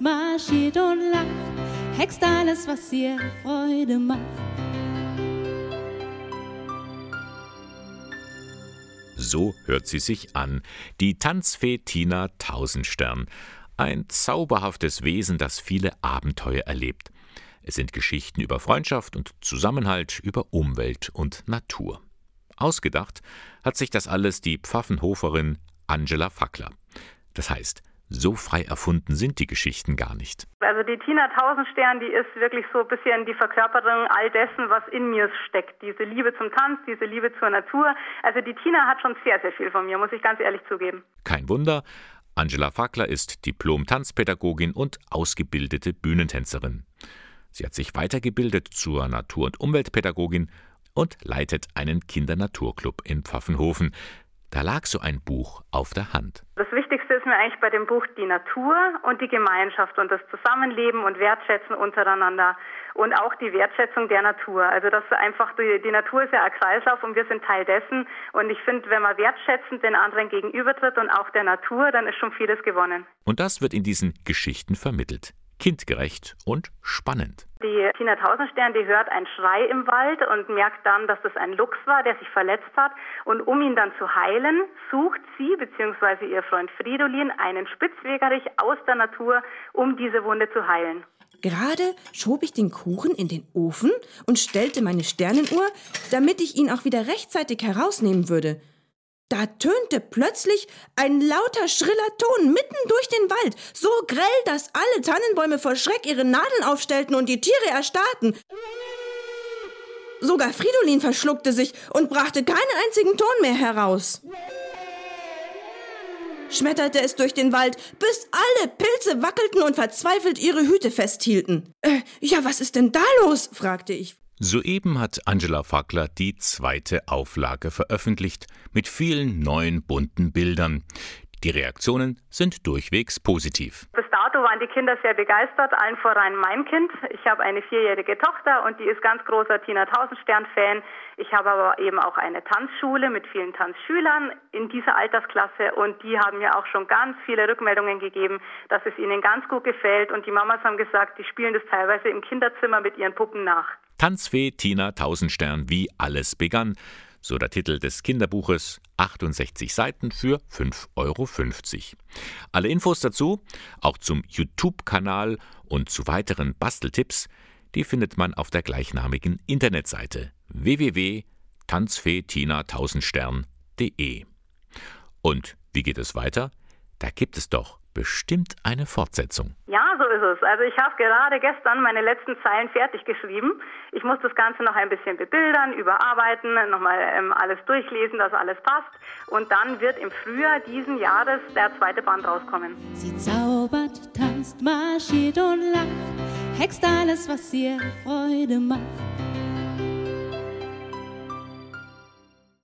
marschiert und lacht, hext alles, was ihr Freude macht. So hört sie sich an, die Tanzfee Tina Tausendstern. Ein zauberhaftes Wesen, das viele Abenteuer erlebt. Es sind Geschichten über Freundschaft und Zusammenhalt, über Umwelt und Natur. Ausgedacht hat sich das alles die Pfaffenhoferin Angela Fackler. Das heißt, so frei erfunden sind die Geschichten gar nicht. Also die Tina Tausendstern, die ist wirklich so ein bisschen die Verkörperung all dessen, was in mir steckt. Diese Liebe zum Tanz, diese Liebe zur Natur. Also die Tina hat schon sehr, sehr viel von mir, muss ich ganz ehrlich zugeben. Kein Wunder, Angela Fackler ist Diplom-Tanzpädagogin und ausgebildete Bühnentänzerin. Sie hat sich weitergebildet zur Natur- und Umweltpädagogin und leitet einen Kindernaturclub in Pfaffenhofen. Da lag so ein Buch auf der Hand. Das Wichtigste ist mir eigentlich bei dem Buch die Natur und die Gemeinschaft und das Zusammenleben und Wertschätzen untereinander und auch die Wertschätzung der Natur. Also das einfach die, die Natur ist ja ein Kreislauf und wir sind Teil dessen. Und ich finde, wenn man wertschätzend den anderen gegenübertritt und auch der Natur, dann ist schon vieles gewonnen. Und das wird in diesen Geschichten vermittelt kindgerecht und spannend. Die Tina Tausendstern, die hört einen Schrei im Wald und merkt dann, dass das ein Luchs war, der sich verletzt hat. Und um ihn dann zu heilen, sucht sie bzw. ihr Freund Fridolin einen Spitzwegerich aus der Natur, um diese Wunde zu heilen. Gerade schob ich den Kuchen in den Ofen und stellte meine Sternenuhr, damit ich ihn auch wieder rechtzeitig herausnehmen würde. Da tönte plötzlich ein lauter, schriller Ton mitten durch den Wald, so grell, dass alle Tannenbäume vor Schreck ihre Nadeln aufstellten und die Tiere erstarrten. Sogar Fridolin verschluckte sich und brachte keinen einzigen Ton mehr heraus. Schmetterte es durch den Wald, bis alle Pilze wackelten und verzweifelt ihre Hüte festhielten. Äh, ja, was ist denn da los? fragte ich. Soeben hat Angela Fackler die zweite Auflage veröffentlicht mit vielen neuen bunten Bildern. Die Reaktionen sind durchwegs positiv. Bis dato waren die Kinder sehr begeistert, allen voran mein Kind. Ich habe eine vierjährige Tochter und die ist ganz großer Tina Tausendstern-Fan. Ich habe aber eben auch eine Tanzschule mit vielen Tanzschülern in dieser Altersklasse und die haben mir auch schon ganz viele Rückmeldungen gegeben, dass es ihnen ganz gut gefällt und die Mamas haben gesagt, die spielen das teilweise im Kinderzimmer mit ihren Puppen nach. Tanzfee Tina Tausendstern, wie alles begann. So der Titel des Kinderbuches, 68 Seiten für 5,50 Euro. Alle Infos dazu, auch zum YouTube-Kanal und zu weiteren Basteltipps, die findet man auf der gleichnamigen Internetseite www.tanzfeetina-tausendstern.de. Und wie geht es weiter? Da gibt es doch bestimmt eine Fortsetzung. Ja, so ist es. Also ich habe gerade gestern meine letzten Zeilen fertig geschrieben. Ich muss das Ganze noch ein bisschen bebildern, überarbeiten, nochmal ähm, alles durchlesen, dass alles passt. Und dann wird im Frühjahr diesen Jahres der zweite Band rauskommen. Sie zaubert, tanzt, marschiert und lacht, hext alles, was ihr Freude macht.